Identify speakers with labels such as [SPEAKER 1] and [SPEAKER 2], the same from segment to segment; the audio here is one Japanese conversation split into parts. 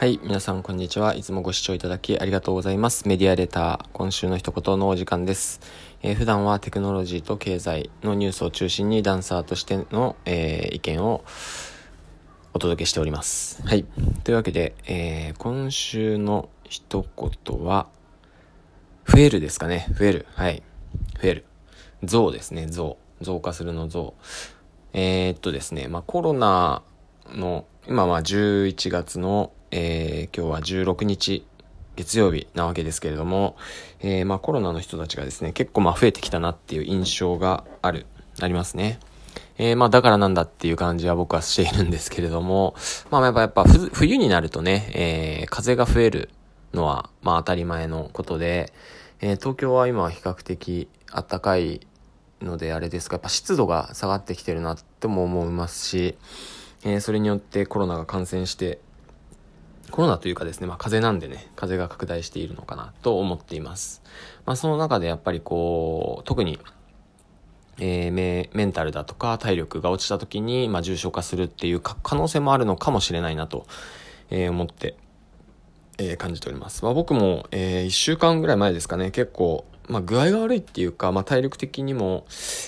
[SPEAKER 1] はい、皆さんこんにちは。いつもご視聴いただきありがとうございます。メディアレター、今週の一言のお時間です。えー、普段はテクノロジーと経済のニュースを中心にダンサーとしての、えー、意見をお届けしております。はい。というわけで、えー、今週の一言は、増えるですかね。増える。はい。増える。増ですね。増。増加するの増。えー、っとですね、まあコロナの、今は11月のえー、今日は16日月曜日なわけですけれども、えー、まあコロナの人たちがですね、結構まあ増えてきたなっていう印象がある、ありますね。えー、まあだからなんだっていう感じは僕はしているんですけれども、まあやっぱやっぱ冬になるとね、えー、風が増えるのはまあ当たり前のことで、えー、東京は今は比較的暖かいのであれですが、やっぱ湿度が下がってきてるなっても思いますし、えー、それによってコロナが感染してコロナというかですね、まあ風邪なんでね、風邪が拡大しているのかなと思っています。まあその中でやっぱりこう、特に、えー、メメンタルだとか体力が落ちた時に、まあ重症化するっていう可能性もあるのかもしれないなと、えー、思って、えー、感じております。まあ僕も、えー、1週間ぐらい前ですかね、結構、まあ具合が悪いっていうか、まあ体力的にも、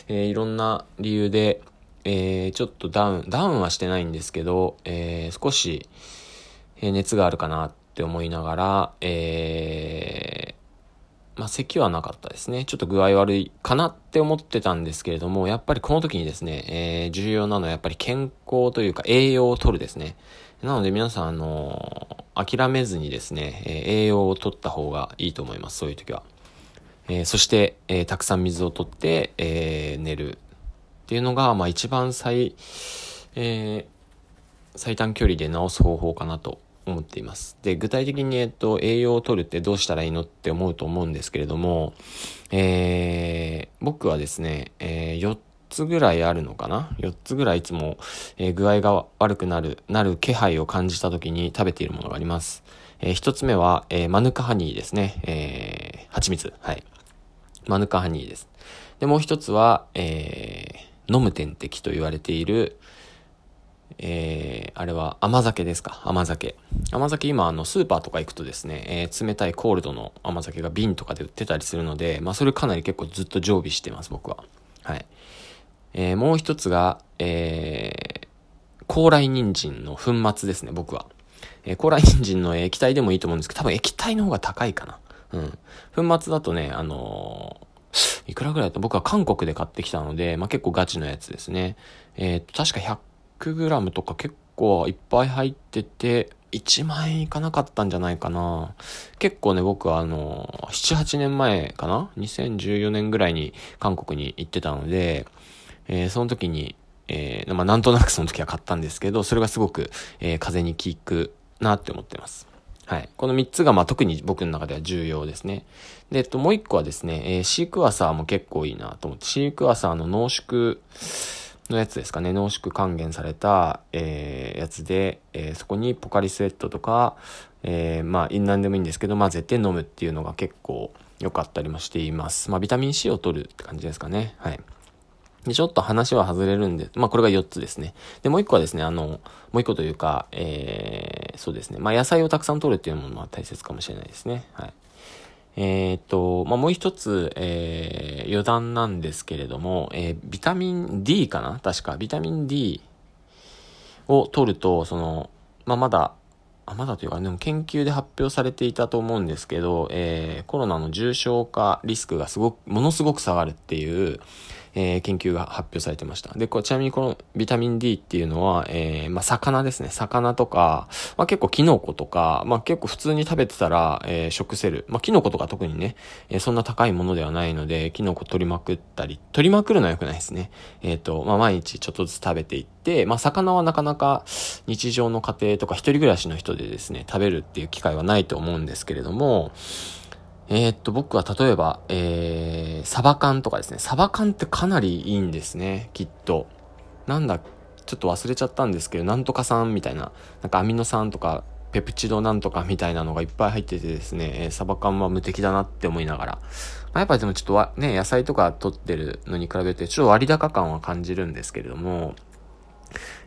[SPEAKER 1] えー、いろんな理由で、えー、ちょっとダウン、ダウンはしてないんですけど、えー、少し、え熱があるかなって思いながら、えー、まあ、咳はなかったですね。ちょっと具合悪いかなって思ってたんですけれども、やっぱりこの時にですね、えー、重要なのはやっぱり健康というか栄養を取るですね。なので皆さん、あのー、諦めずにですね、え、栄養を取った方がいいと思います。そういう時は。え、そして、えたくさん水を取って、え寝るっていうのが、まあ一番最、え最短距離で治す方法かなと思っています。で、具体的に、えっと、栄養を取るってどうしたらいいのって思うと思うんですけれども、えー、僕はですね、えー、4つぐらいあるのかな ?4 つぐらいいつも、えー、具合が悪くなる、なる気配を感じた時に食べているものがあります。えー、1つ目は、えー、マヌカハニーですね。えー、蜂蜜。はい。マヌカハニーです。で、もう1つは、えー、飲む点滴と言われている、えー、あれは甘酒ですか？甘酒。甘酒今あのスーパーとか行くとですね、えー、冷たいコールドの甘酒が瓶とかで売ってたりするので、まあそれかなり結構ずっと常備してます僕は。はい。えー、もう一つが、え、高麗人参の粉末ですね、僕は。え、高麗人参の液体でもいいと思うんですけど、多分液体の方が高いかな。うん。粉末だとね、あの、いくらぐらいだと僕は韓国で買ってきたので、まあ、結構ガチのやつですね。えっー、確か 100g とか結構いっぱい入ってて、1万円いかなかったんじゃないかな。結構ね、僕はあの、7、8年前かな ?2014 年ぐらいに韓国に行ってたので、えー、その時に、えー、まあ、なんとなくその時は買ったんですけど、それがすごく、えー、風に効くなって思ってます。はい。この3つが、まあ、特に僕の中では重要ですね。で、えっと、もう1個はですね、え、シークワーサーも結構いいなと思って、シークワーサーの濃縮、のやつですかね、濃縮還元された、えー、やつで、えー、そこにポカリスエットとか、えー、まあ、何でもいいんですけど、まあ、絶対飲むっていうのが結構良かったりもしています。まあ、ビタミン C を取るって感じですかね。はい。で、ちょっと話は外れるんで、まあ、これが4つですね。で、もう1個はですね、あの、もう1個というか、えー、そうですね。まあ、野菜をたくさん取るっていうものも大切かもしれないですね。はい。えー、っと、まあ、もう一つ、えー、余談なんですけれども、えー、ビタミン D かな？確か、ビタミン D を取ると、その、まあ、まだ、あ、まだというか、でも研究で発表されていたと思うんですけど、えー、コロナの重症化リスクがすごく、ものすごく下がるっていう、えー、研究が発表されてました。で、こちなみにこのビタミン D っていうのは、えー、まあ、魚ですね。魚とか、まあ、結構キノコとか、まあ、結構普通に食べてたら、えー、食せる。まあ、キノコとか特にね、えー、そんな高いものではないので、キノコ取りまくったり、取りまくるのは良くないですね。えっ、ー、と、まあ、毎日ちょっとずつ食べていって、まあ、魚はなかなか日常の家庭とか一人暮らしの人でですね、食べるっていう機会はないと思うんですけれども、えー、っと、僕は例えば、えー、サバ缶とかですね。サバ缶ってかなりいいんですね、きっと。なんだ、ちょっと忘れちゃったんですけど、なんとか酸みたいな、なんかアミノ酸とか、ペプチドなんとかみたいなのがいっぱい入っててですね、えー、サバ缶は無敵だなって思いながら。まあ、やっぱりでもちょっとわ、ね、野菜とか取ってるのに比べて、ちょっと割高感は感じるんですけれども、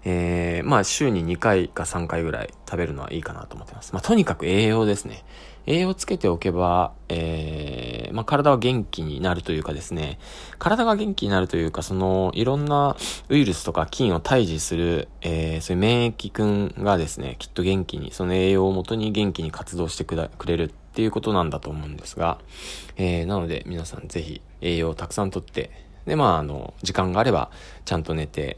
[SPEAKER 1] えー、まあ週に2回か3回ぐらい食べるのはいいかなと思ってます。まあとにかく栄養ですね。栄養つけておけば、えー、まあ体は元気になるというかですね、体が元気になるというか、その、いろんなウイルスとか菌を退治する、えー、そういう免疫君がですね、きっと元気に、その栄養をもとに元気に活動してくれるっていうことなんだと思うんですが、えー、なので皆さんぜひ栄養をたくさんとって、で、まあ、あの、時間があれば、ちゃんと寝て、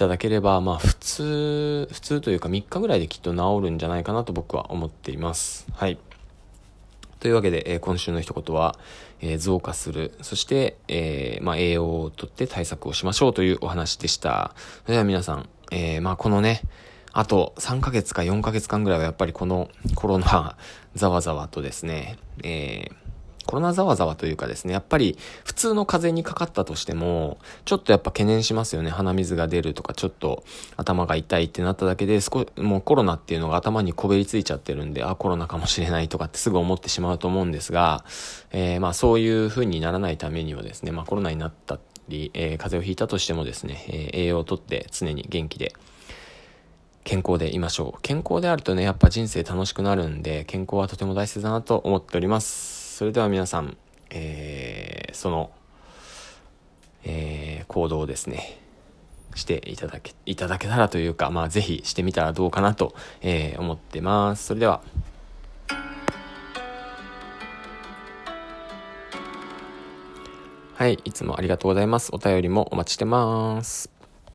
[SPEAKER 1] ただければ、まあ普通、普通というか3日ぐらいできっと治るんじゃないかなと僕は思っています。はい。というわけで、えー、今週の一言は、えー、増加する。そして、えー、まあ、栄養をとって対策をしましょうというお話でした。それでは皆さん、えー、まあ、このね、あと3ヶ月か4ヶ月間ぐらいはやっぱりこのコロナざわざわとですね、えー、コロナざわざわというかですね、やっぱり普通の風邪にかかったとしても、ちょっとやっぱ懸念しますよね。鼻水が出るとか、ちょっと頭が痛いってなっただけで、少もうコロナっていうのが頭にこべりついちゃってるんで、あ、コロナかもしれないとかってすぐ思ってしまうと思うんですが、えー、まあそういう風にならないためにはですね、まあコロナになったり、えー、風邪をひいたとしてもですね、えー、栄養をとって常に元気で、健康でいましょう。健康であるとね、やっぱ人生楽しくなるんで、健康はとても大切だなと思っております。それでは皆さん、えー、その、えー、行動をですね、していただけ、いただけたらというか、まあぜひしてみたらどうかなと、えー、思ってます。それでは。はい、いつもありがとうございます。お便りもお待ちしてます。